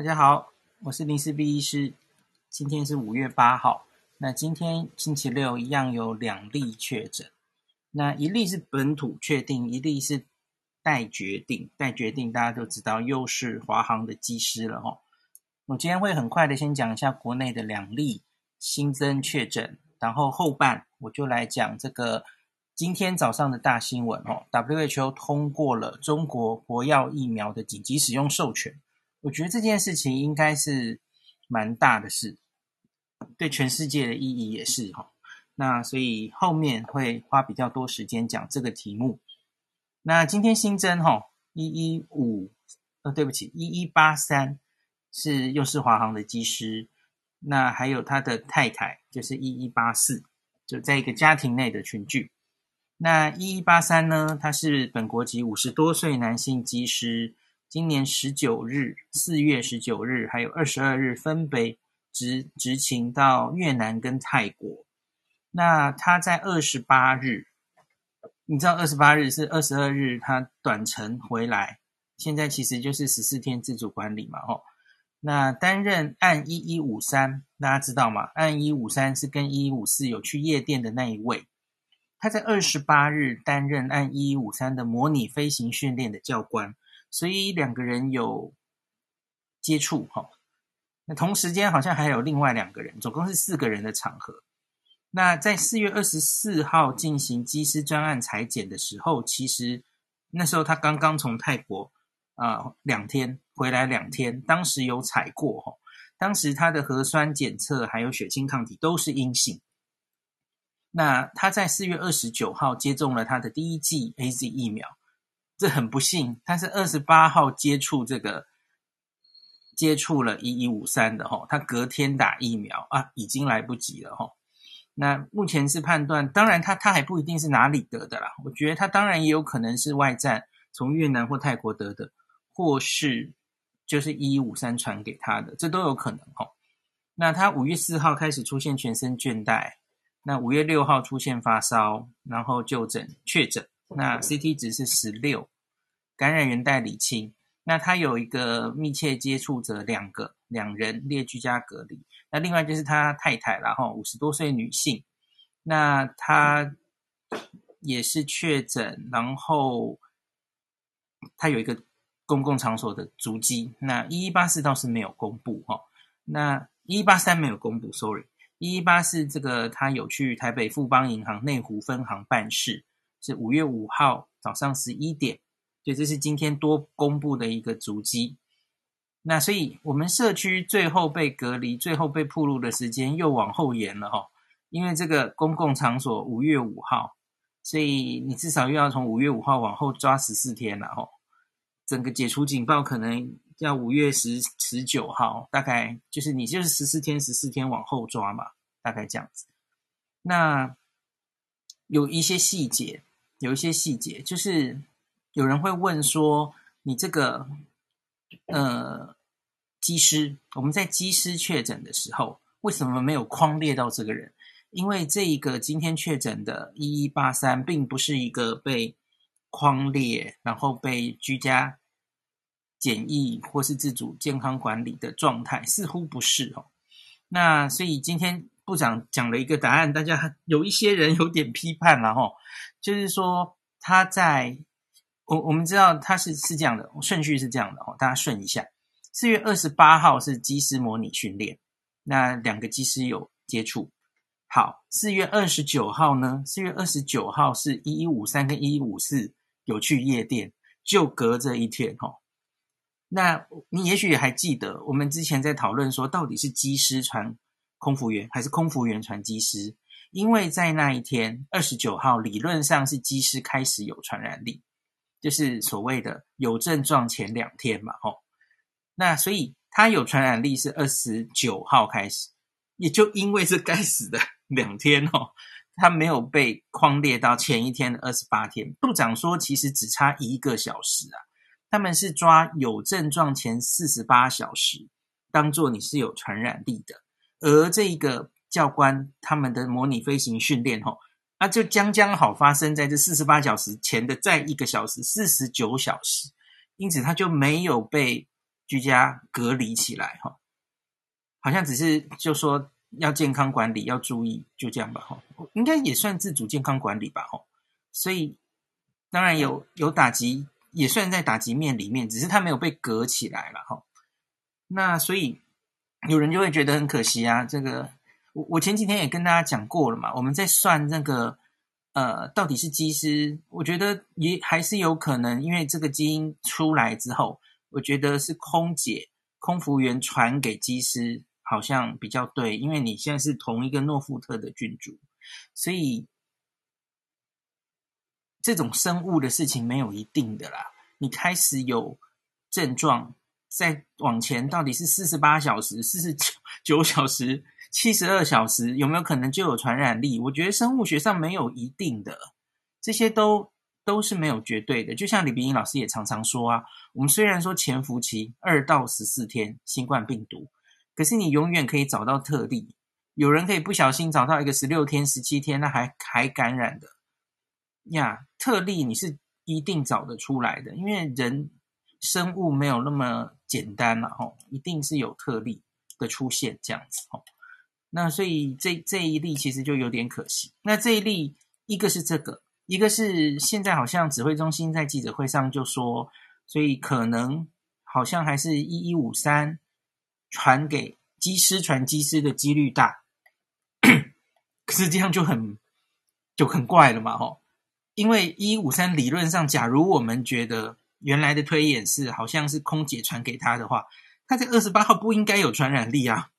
大家好，我是林氏璧医师。今天是五月八号，那今天星期六一样有两例确诊，那一例是本土确定，一例是待决定。待决定大家都知道，又是华航的机师了哈。我今天会很快的先讲一下国内的两例新增确诊，然后后半我就来讲这个今天早上的大新闻哦。WHO 通过了中国国药疫苗的紧急使用授权。我觉得这件事情应该是蛮大的事，对全世界的意义也是哈。那所以后面会花比较多时间讲这个题目。那今天新增哈一一五呃，对不起一一八三是又是华航的机师，那还有他的太太就是一一八四，就在一个家庭内的群聚。那一一八三呢，他是本国籍五十多岁男性机师。今年十九日，四月十九日，还有二十二日，分别执执勤到越南跟泰国。那他在二十八日，你知道二十八日是二十二日，他短程回来。现在其实就是十四天自主管理嘛，哦。那担任案一一五三，大家知道吗？案一五三是跟一一五四有去夜店的那一位。他在二十八日担任案一一五三的模拟飞行训练的教官。所以两个人有接触哈，那同时间好像还有另外两个人，总共是四个人的场合。那在四月二十四号进行机师专案采检的时候，其实那时候他刚刚从泰国啊、两天回来两天，当时有采过哈，当时他的核酸检测还有血清抗体都是阴性。那他在四月二十九号接种了他的第一剂 AZ 疫苗。这很不幸，他是二十八号接触这个接触了一一五三的哈，他隔天打疫苗啊，已经来不及了哈。那目前是判断，当然他他还不一定是哪里得的啦，我觉得他当然也有可能是外战从越南或泰国得的，或是就是一一五三传给他的，这都有可能哈。那他五月四号开始出现全身倦怠，那五月六号出现发烧，然后就诊确诊。那 CT 值是十六，感染源待理清。那他有一个密切接触者两个两人列居家隔离。那另外就是他太太啦，然后五十多岁女性，那他也是确诊，然后他有一个公共场所的足迹。那一一八四倒是没有公布哈，那一一八三没有公布，sorry，一一八四这个他有去台北富邦银行内湖分行办事。是五月五号早上十一点，对，这是今天多公布的一个足迹。那所以我们社区最后被隔离、最后被暴露的时间又往后延了哈，因为这个公共场所五月五号，所以你至少又要从五月五号往后抓十四天了哈。整个解除警报可能要五月十十九号，大概就是你就是十四天、十四天往后抓嘛，大概这样子。那有一些细节。有一些细节，就是有人会问说：“你这个呃，机师，我们在机师确诊的时候，为什么没有框列到这个人？因为这一个今天确诊的一一八三，并不是一个被框列，然后被居家检疫或是自主健康管理的状态，似乎不是哦。那所以今天。”部长讲了一个答案，大家有一些人有点批判了哈，就是说他在我我们知道他是是这样的顺序是这样的哈，大家顺一下。四月二十八号是机师模拟训练，那两个机师有接触。好，四月二十九号呢？四月二十九号是一一五三跟一一五四有去夜店，就隔着一天哈。那你也许还记得，我们之前在讨论说，到底是机师传。空服员还是空服员传机师？因为在那一天二十九号，理论上是机师开始有传染力，就是所谓的有症状前两天嘛，吼。那所以他有传染力是二十九号开始，也就因为这该死的两天哦，他没有被框列到前一天的二十八天。部长说，其实只差一个小时啊，他们是抓有症状前四十八小时，当做你是有传染力的。而这一个教官他们的模拟飞行训练，吼，那就将将好发生在这四十八小时前的再一个小时，四十九小时，因此他就没有被居家隔离起来哈，好像只是就说要健康管理要注意，就这样吧哈，应该也算自主健康管理吧哈，所以当然有有打击，也算在打击面里面，只是他没有被隔起来了哈。那所以有人就会觉得很可惜啊，这个我我前几天也跟大家讲过了嘛，我们在算那个。呃，到底是机师？我觉得也还是有可能，因为这个基因出来之后，我觉得是空姐、空服员传给机师，好像比较对。因为你现在是同一个诺富特的郡主，所以这种生物的事情没有一定的啦。你开始有症状，再往前，到底是四十八小时、四十九九 小时？七十二小时有没有可能就有传染力？我觉得生物学上没有一定的，这些都都是没有绝对的。就像李秉颖老师也常常说啊，我们虽然说潜伏期二到十四天新冠病毒，可是你永远可以找到特例。有人可以不小心找到一个十六天、十七天，那还还感染的呀，特例你是一定找得出来的，因为人生物没有那么简单了吼，一定是有特例的出现这样子吼。那所以这这一例其实就有点可惜。那这一例，一个是这个，一个是现在好像指挥中心在记者会上就说，所以可能好像还是一一五三传给机师传机师的几率大，可是这样就很就很怪了嘛，吼，因为一一五三理论上，假如我们觉得原来的推演是好像是空姐传给他的话，他在二十八号不应该有传染力啊。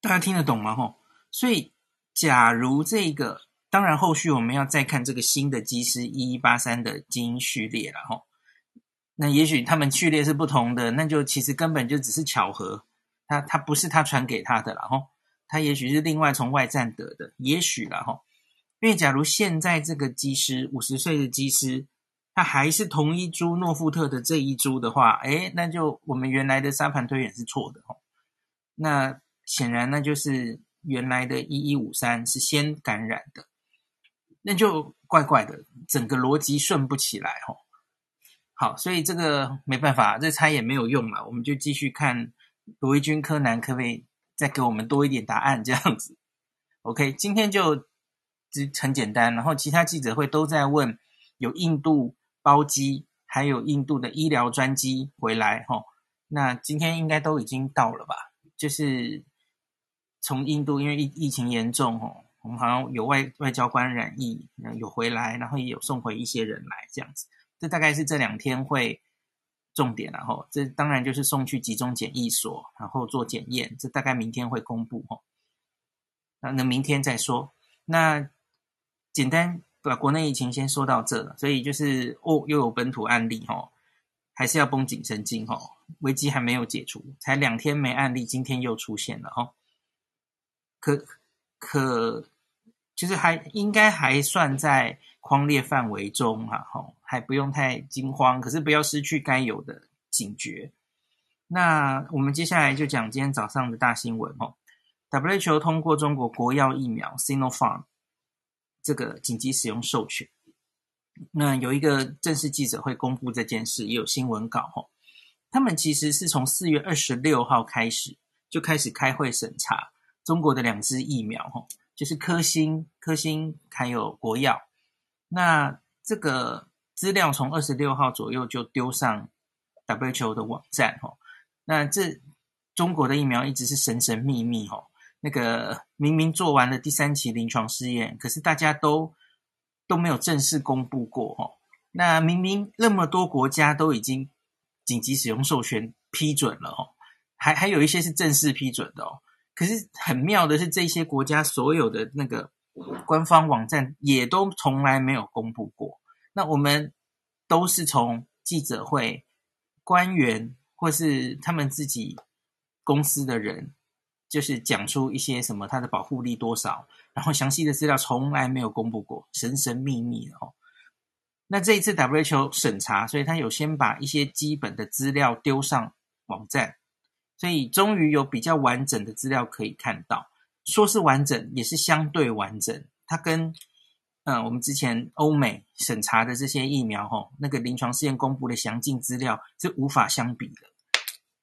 大家听得懂吗？吼，所以假如这个，当然后续我们要再看这个新的机师一一八三的基因序列了，吼。那也许他们序列是不同的，那就其实根本就只是巧合，他他不是他传给他的了，吼，他也许是另外从外站得的，也许了，吼。因为假如现在这个机师五十岁的机师，他还是同一株诺富特的这一株的话，诶，那就我们原来的沙盘推演是错的，哦。那。显然，那就是原来的一一五三是先感染的，那就怪怪的，整个逻辑顺不起来哦。好，所以这个没办法，这猜也没有用嘛，我们就继续看罗伊军柯南可不可以再给我们多一点答案这样子。OK，今天就只很简单，然后其他记者会都在问有印度包机，还有印度的医疗专机回来吼。那今天应该都已经到了吧？就是。从印度，因为疫疫情严重哦，我们好像有外外交官染疫，有回来，然后也有送回一些人来，这样子。这大概是这两天会重点，然后这当然就是送去集中检疫所，然后做检验。这大概明天会公布哦。那那明天再说。那简单对吧国内疫情先说到这了，所以就是哦，又有本土案例哦，还是要绷紧神经哦，危机还没有解除，才两天没案例，今天又出现了哦。可可，就是还应该还算在框列范围中哈，吼，还不用太惊慌，可是不要失去该有的警觉。那我们接下来就讲今天早上的大新闻哦，WHO 通过中国国药疫苗 Sinopharm 这个紧急使用授权。那有一个正式记者会公布这件事，也有新闻稿哈。他们其实是从四月二十六号开始就开始开会审查。中国的两支疫苗，哈，就是科兴、科兴还有国药。那这个资料从二十六号左右就丢上 WHO 的网站，哈。那这中国的疫苗一直是神神秘秘，哈。那个明明做完了第三期临床试验，可是大家都都没有正式公布过，哦。那明明那么多国家都已经紧急使用授权批准了，哦，还还有一些是正式批准的哦。可是很妙的是，这些国家所有的那个官方网站也都从来没有公布过。那我们都是从记者会、官员或是他们自己公司的人，就是讲出一些什么它的保护力多少，然后详细的资料从来没有公布过，神神秘秘的哦。那这一次 WHO 审查，所以他有先把一些基本的资料丢上网站。所以终于有比较完整的资料可以看到，说是完整，也是相对完整。它跟嗯，我们之前欧美审查的这些疫苗，吼，那个临床试验公布的详尽资料是无法相比的，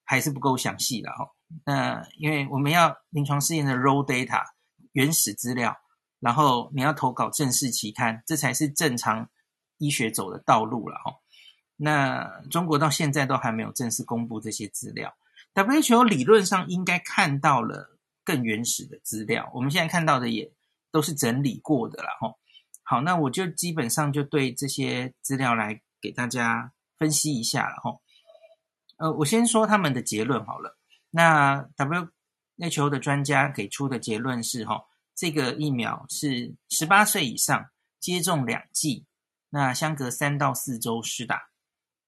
还是不够详细的，吼。那因为我们要临床试验的 raw data 原始资料，然后你要投稿正式期刊，这才是正常医学走的道路了，哈。那中国到现在都还没有正式公布这些资料，WHO 理论上应该看到了更原始的资料，我们现在看到的也都是整理过的了，哈。好，那我就基本上就对这些资料来给大家分析一下了，哈。呃，我先说他们的结论好了。那 WHO 的专家给出的结论是，吼，这个疫苗是十八岁以上接种两剂，那相隔三到四周施打。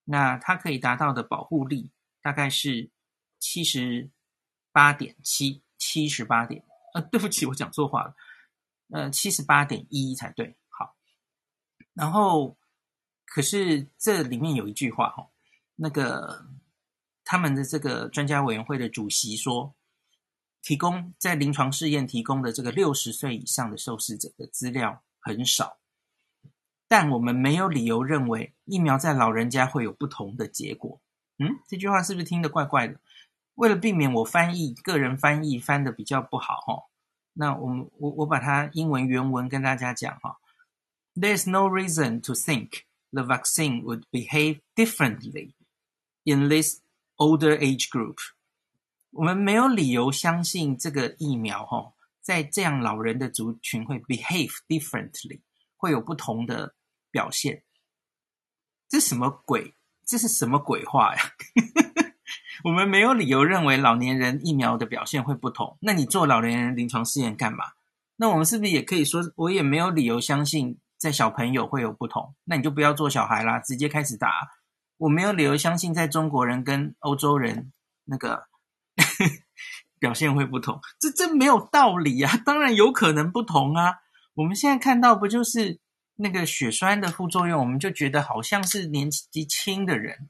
那它可以达到的保护力大概是七十八点七，七十八点，呃，对不起，我讲错话了，呃，七十八点一才对。好，然后可是这里面有一句话哈，那个他们的这个专家委员会的主席说，提供在临床试验提供的这个六十岁以上的受试者的资料很少。但我们没有理由认为疫苗在老人家会有不同的结果。嗯，这句话是不是听得怪怪的？为了避免我翻译个人翻译翻得比较不好哈，那我们我我把它英文原文跟大家讲哈。There's no reason to think the vaccine would behave differently in this older age group。我们没有理由相信这个疫苗哈，在这样老人的族群会 behave differently。会有不同的表现，这什么鬼？这是什么鬼话呀？我们没有理由认为老年人疫苗的表现会不同。那你做老年人临床试验干嘛？那我们是不是也可以说，我也没有理由相信在小朋友会有不同？那你就不要做小孩啦，直接开始打。我没有理由相信在中国人跟欧洲人那个 表现会不同，这这没有道理啊！当然有可能不同啊。我们现在看到不就是那个血栓的副作用？我们就觉得好像是年纪轻的人，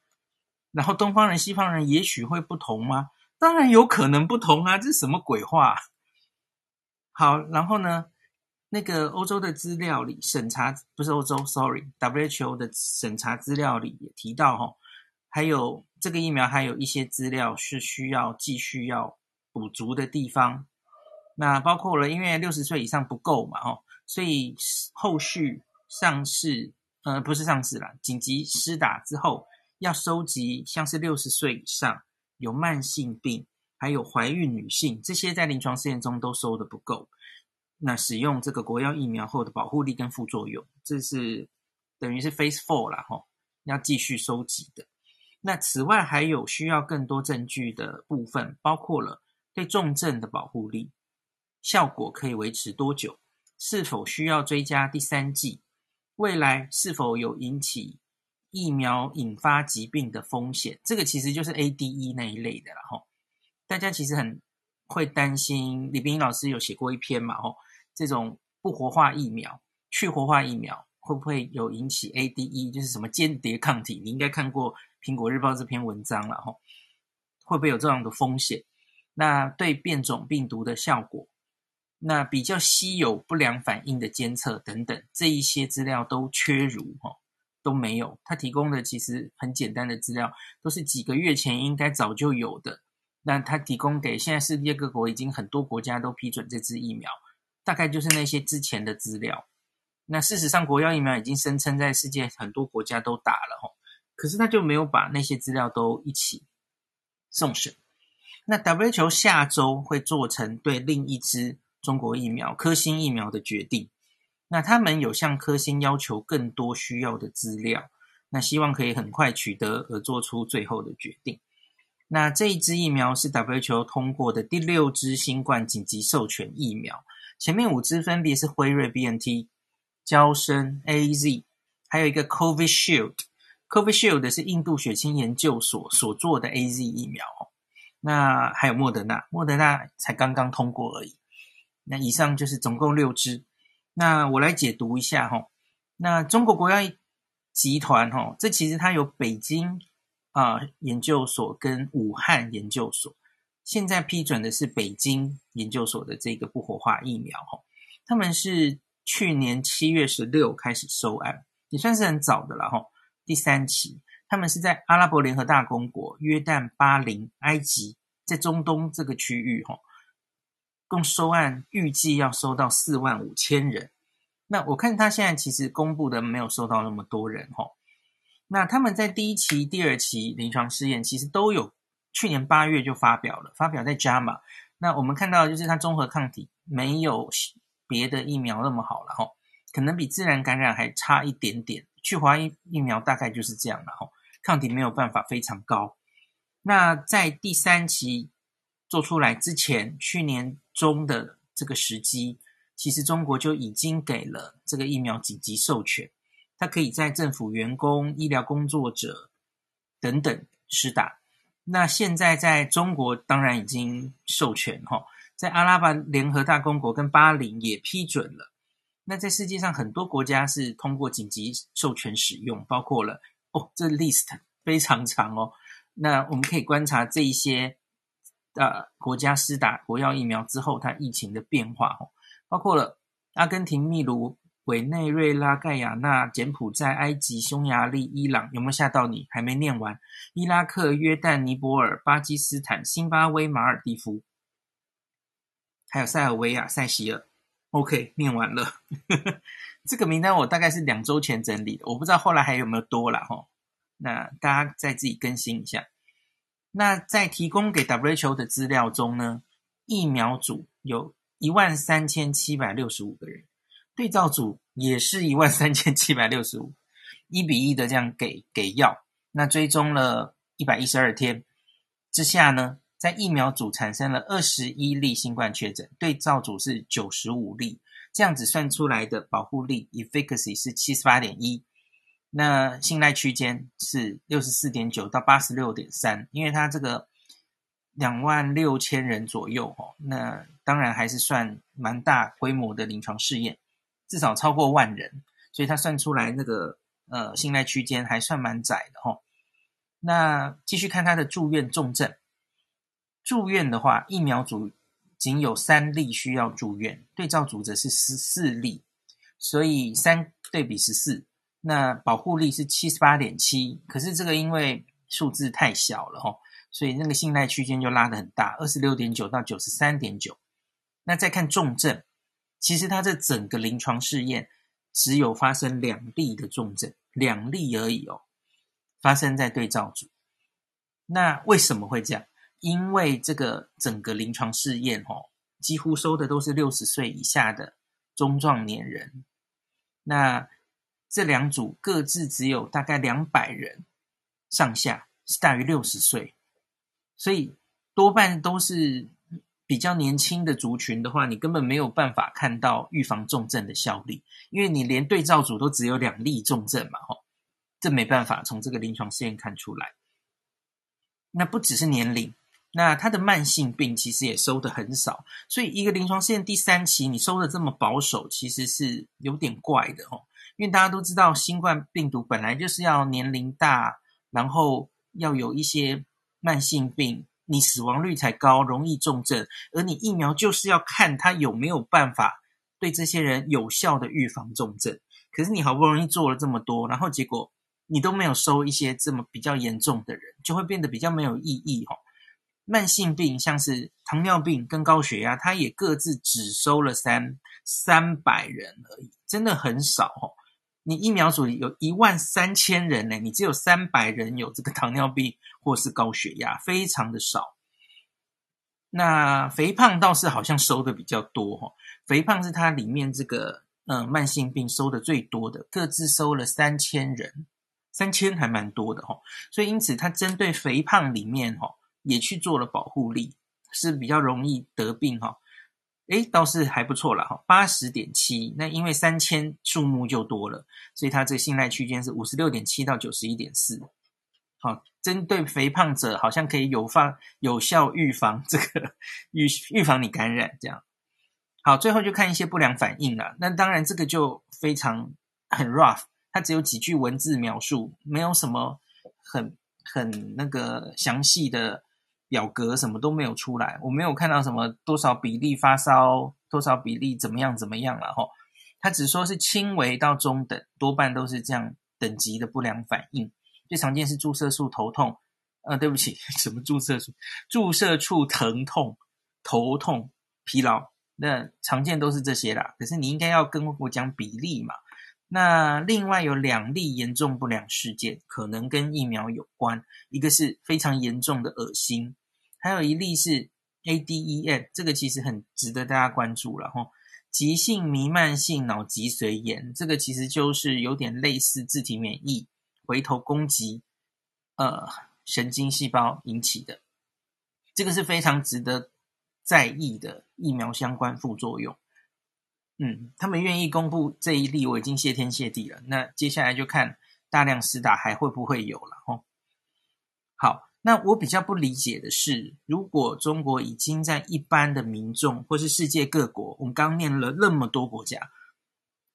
然后东方人、西方人也许会不同吗？当然有可能不同啊！这是什么鬼话？好，然后呢，那个欧洲的资料里审查，不是欧洲，sorry，WHO 的审查资料里也提到哈，还有这个疫苗还有一些资料是需要继续要补足的地方。那包括了，因为六十岁以上不够嘛，哦。所以后续上市，呃，不是上市啦，紧急施打之后，要收集像是六十岁以上有慢性病，还有怀孕女性这些，在临床试验中都收的不够。那使用这个国药疫苗后的保护力跟副作用，这是等于是 Phase Four 啦，吼，要继续收集的。那此外还有需要更多证据的部分，包括了对重症的保护力，效果可以维持多久？是否需要追加第三剂？未来是否有引起疫苗引发疾病的风险？这个其实就是 ADE 那一类的了哈。大家其实很会担心，李冰老师有写过一篇嘛吼，这种不活化疫苗、去活化疫苗会不会有引起 ADE？就是什么间谍抗体？你应该看过《苹果日报》这篇文章了哈。会不会有这样的风险？那对变种病毒的效果？那比较稀有不良反应的监测等等，这一些资料都缺如哈，都没有。他提供的其实很简单的资料，都是几个月前应该早就有的。那他提供给现在世界各国已经很多国家都批准这支疫苗，大概就是那些之前的资料。那事实上，国药疫苗已经声称在世界很多国家都打了哈，可是他就没有把那些资料都一起送审。那 WHO 下周会做成对另一支。中国疫苗科兴疫苗的决定，那他们有向科兴要求更多需要的资料，那希望可以很快取得而做出最后的决定。那这一支疫苗是 WHO 通过的第六支新冠紧急授权疫苗，前面五支分别是辉瑞、BNT、娇生、AZ，还有一个 COVID Shield。COVID Shield 是印度血清研究所所做的 AZ 疫苗，那还有莫德纳，莫德纳才刚刚通过而已。那以上就是总共六支，那我来解读一下哈。那中国国药集团哈，这其实它有北京啊研究所跟武汉研究所，现在批准的是北京研究所的这个不活化疫苗哈。他们是去年七月十六开始收案，也算是很早的了哈。第三期，他们是在阿拉伯联合大公国、约旦、巴林、埃及，在中东这个区域哈，共收案预计要收到四万五千人。那我看他现在其实公布的没有收到那么多人哈。那他们在第一期、第二期临床试验其实都有，去年八月就发表了，发表在 JAMA。那我们看到就是它综合抗体没有别的疫苗那么好了哈，可能比自然感染还差一点点。去华疫疫苗大概就是这样了哈，抗体没有办法非常高。那在第三期做出来之前，去年中的这个时机，其实中国就已经给了这个疫苗紧急授权，它可以在政府员工、医疗工作者等等施打。那现在在中国当然已经授权哈，在阿拉伯联合大公国跟巴林也批准了。那在世界上很多国家是通过紧急授权使用，包括了哦，这 list 非常长哦。那我们可以观察这一些呃国家施打国药疫苗之后，它疫情的变化哦，包括了阿根廷、秘鲁、委内瑞拉、盖亚那、柬埔寨、埃及、匈牙利、伊朗，有没有吓到你？还没念完，伊拉克、约旦、尼泊尔、巴基斯坦、辛巴威、马尔地夫，还有塞尔维亚、塞西尔。OK，念完了。这个名单我大概是两周前整理的，我不知道后来还有没有多了哈。那大家再自己更新一下。那在提供给 WHO 的资料中呢，疫苗组有一万三千七百六十五个人，对照组也是一万三千七百六十五，一比一的这样给给药。那追踪了一百一十二天之下呢，在疫苗组产生了二十一例新冠确诊，对照组是九十五例，这样子算出来的保护力 efficacy 是七十八点一，那信赖区间是六十四点九到八十六点三，因为它这个两万六千人左右哦，那当然还是算蛮大规模的临床试验，至少超过万人，所以它算出来那个呃信赖区间还算蛮窄的哦。那继续看它的住院重症。住院的话，疫苗组仅有三例需要住院，对照组则是十四例，所以三对比十四，那保护力是七十八点七。可是这个因为数字太小了齁，所以那个信赖区间就拉得很大，二十六点九到九十三点九。那再看重症，其实它这整个临床试验只有发生两例的重症，两例而已哦，发生在对照组。那为什么会这样？因为这个整个临床试验哦，几乎收的都是六十岁以下的中壮年人，那这两组各自只有大概两百人上下，是大于六十岁，所以多半都是比较年轻的族群的话，你根本没有办法看到预防重症的效力，因为你连对照组都只有两例重症嘛，吼，这没办法从这个临床试验看出来。那不只是年龄。那它的慢性病其实也收的很少，所以一个临床试验第三期你收的这么保守，其实是有点怪的哦。因为大家都知道，新冠病毒本来就是要年龄大，然后要有一些慢性病，你死亡率才高，容易重症。而你疫苗就是要看它有没有办法对这些人有效的预防重症。可是你好不容易做了这么多，然后结果你都没有收一些这么比较严重的人，就会变得比较没有意义哦。慢性病像是糖尿病跟高血压，它也各自只收了三三百人而已，真的很少哦。你疫苗组有一万三千人呢，你只有三百人有这个糖尿病或是高血压，非常的少。那肥胖倒是好像收的比较多哈，肥胖是它里面这个嗯慢性病收的最多的，各自收了三千人，三千还蛮多的哈。所以因此它针对肥胖里面哈。也去做了保护力，是比较容易得病哈。诶，倒是还不错了哈，八十点七。那因为三千数目就多了，所以它这信赖区间是五十六点七到九十一点四。好，针对肥胖者，好像可以有防有效预防这个预预防你感染这样。好，最后就看一些不良反应了。那当然这个就非常很 rough，它只有几句文字描述，没有什么很很那个详细的。表格什么都没有出来，我没有看到什么多少比例发烧，多少比例怎么样怎么样了哈。他只说是轻微到中等，多半都是这样等级的不良反应。最常见是注射处头痛，呃，对不起，什么注射处？注射处疼痛、头痛、疲劳，那常见都是这些啦。可是你应该要跟我讲比例嘛。那另外有两例严重不良事件，可能跟疫苗有关，一个是非常严重的恶心，还有一例是 ADEM，这个其实很值得大家关注了哈。急性弥漫性脑脊髓炎，这个其实就是有点类似自体免疫回头攻击，呃，神经细胞引起的，这个是非常值得在意的疫苗相关副作用。嗯，他们愿意公布这一例，我已经谢天谢地了。那接下来就看大量施打还会不会有了哦。好，那我比较不理解的是，如果中国已经在一般的民众或是世界各国，我们刚念了那么多国家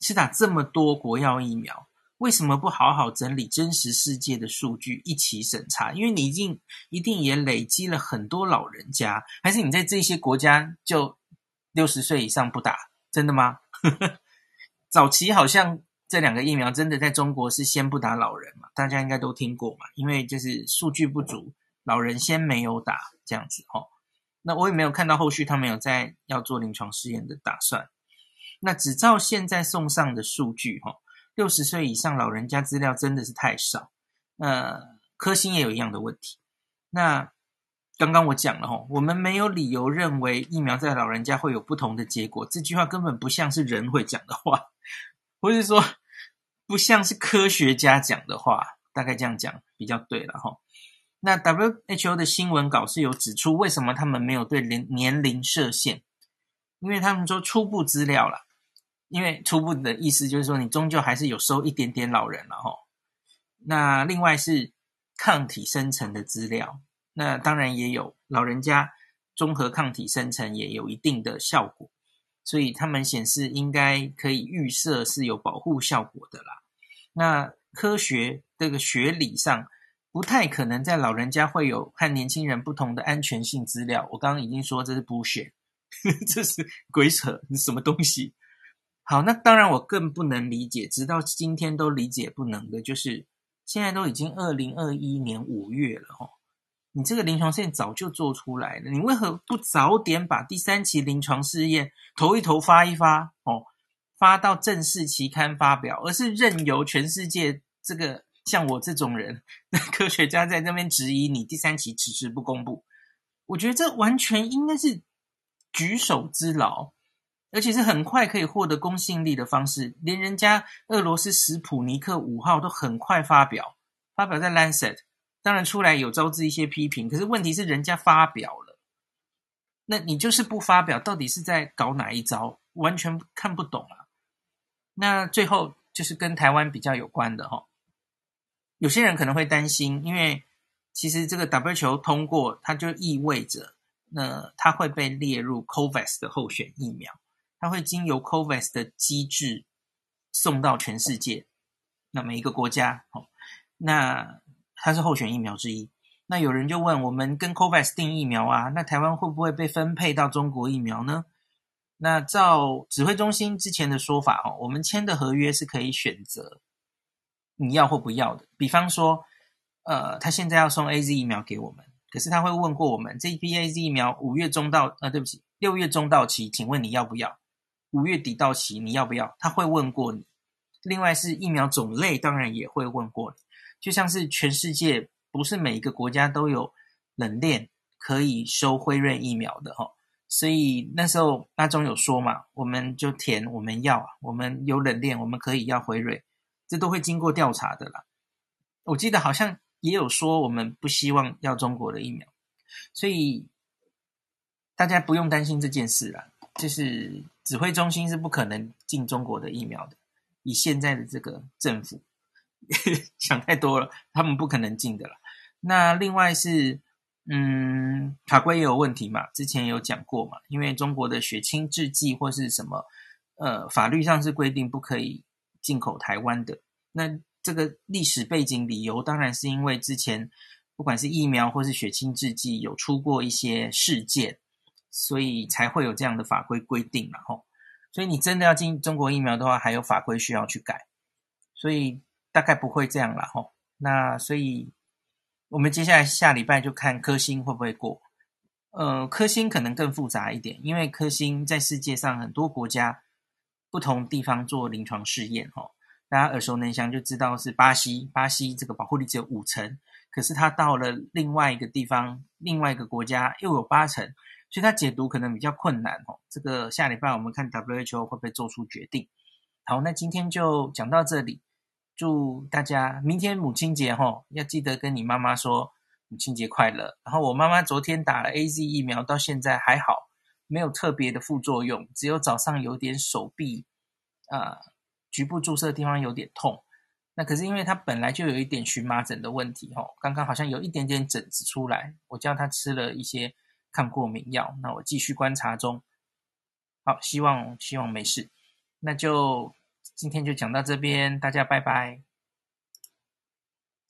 施打这么多国药疫苗，为什么不好好整理真实世界的数据一起审查？因为你已经一定也累积了很多老人家，还是你在这些国家就六十岁以上不打？真的吗？早期好像这两个疫苗真的在中国是先不打老人嘛，大家应该都听过嘛，因为就是数据不足，老人先没有打这样子哦。那我也没有看到后续他们有在要做临床试验的打算。那只照现在送上的数据哈，六十岁以上老人家资料真的是太少。那科兴也有一样的问题。那刚刚我讲了吼，我们没有理由认为疫苗在老人家会有不同的结果。这句话根本不像是人会讲的话，或是说不像是科学家讲的话。大概这样讲比较对了哈。那 WHO 的新闻稿是有指出，为什么他们没有对年年龄设限？因为他们说初步资料啦，因为初步的意思就是说，你终究还是有收一点点老人了哈。那另外是抗体生成的资料。那当然也有老人家综合抗体生成也有一定的效果，所以他们显示应该可以预设是有保护效果的啦。那科学这个学理上不太可能在老人家会有和年轻人不同的安全性资料。我刚刚已经说这是 bullshit，这是鬼扯，你什么东西？好，那当然我更不能理解，直到今天都理解不能的，就是现在都已经二零二一年五月了哦。你这个临床试验早就做出来了，你为何不早点把第三期临床试验投一投、发一发哦，发到正式期刊发表，而是任由全世界这个像我这种人科学家在那边质疑你第三期迟迟不公布？我觉得这完全应该是举手之劳，而且是很快可以获得公信力的方式。连人家俄罗斯史普尼克五号都很快发表，发表在 Lancet。当然出来有招致一些批评，可是问题是人家发表了，那你就是不发表，到底是在搞哪一招？完全看不懂啊。那最后就是跟台湾比较有关的哈，有些人可能会担心，因为其实这个 W 球通过，它就意味着那它会被列入 COVAX 的候选疫苗，它会经由 COVAX 的机制送到全世界，那每一个国家，那。它是候选疫苗之一。那有人就问我们跟 COVAX 订疫苗啊，那台湾会不会被分配到中国疫苗呢？那照指挥中心之前的说法哦，我们签的合约是可以选择你要或不要的。比方说，呃，他现在要送 AZ 疫苗给我们，可是他会问过我们这一批 AZ 疫苗五月中到，呃，对不起，六月中到期，请问你要不要？五月底到期，你要不要？他会问过你。另外是疫苗种类，当然也会问过你。就像是全世界不是每一个国家都有冷链可以收辉瑞疫苗的哈，所以那时候阿中有说嘛，我们就填我们要，我们有冷链，我们可以要辉瑞，这都会经过调查的啦。我记得好像也有说我们不希望要中国的疫苗，所以大家不用担心这件事啦。就是指挥中心是不可能进中国的疫苗的，以现在的这个政府。想太多了，他们不可能进的了。那另外是，嗯，法规也有问题嘛，之前有讲过嘛，因为中国的血清制剂或是什么，呃，法律上是规定不可以进口台湾的。那这个历史背景理由，当然是因为之前不管是疫苗或是血清制剂有出过一些事件，所以才会有这样的法规规定嘛。吼，所以你真的要进中国疫苗的话，还有法规需要去改，所以大概不会这样了吼。那所以我们接下来下礼拜就看科兴会不会过。呃，科兴可能更复杂一点，因为科兴在世界上很多国家不同地方做临床试验吼。大家耳熟能详就知道是巴西，巴西这个保护力只有五成，可是它到了另外一个地方，另外一个国家又有八成。所以它解读可能比较困难哦。这个下礼拜我们看 WHO 会不会做出决定。好，那今天就讲到这里。祝大家明天母亲节哈，要记得跟你妈妈说母亲节快乐。然后我妈妈昨天打了 AZ 疫苗，到现在还好，没有特别的副作用，只有早上有点手臂啊、呃、局部注射的地方有点痛。那可是因为她本来就有一点荨麻疹的问题哈，刚刚好像有一点点疹子出来，我叫她吃了一些。抗过敏药，那我继续观察中。好，希望希望没事。那就今天就讲到这边，大家拜拜。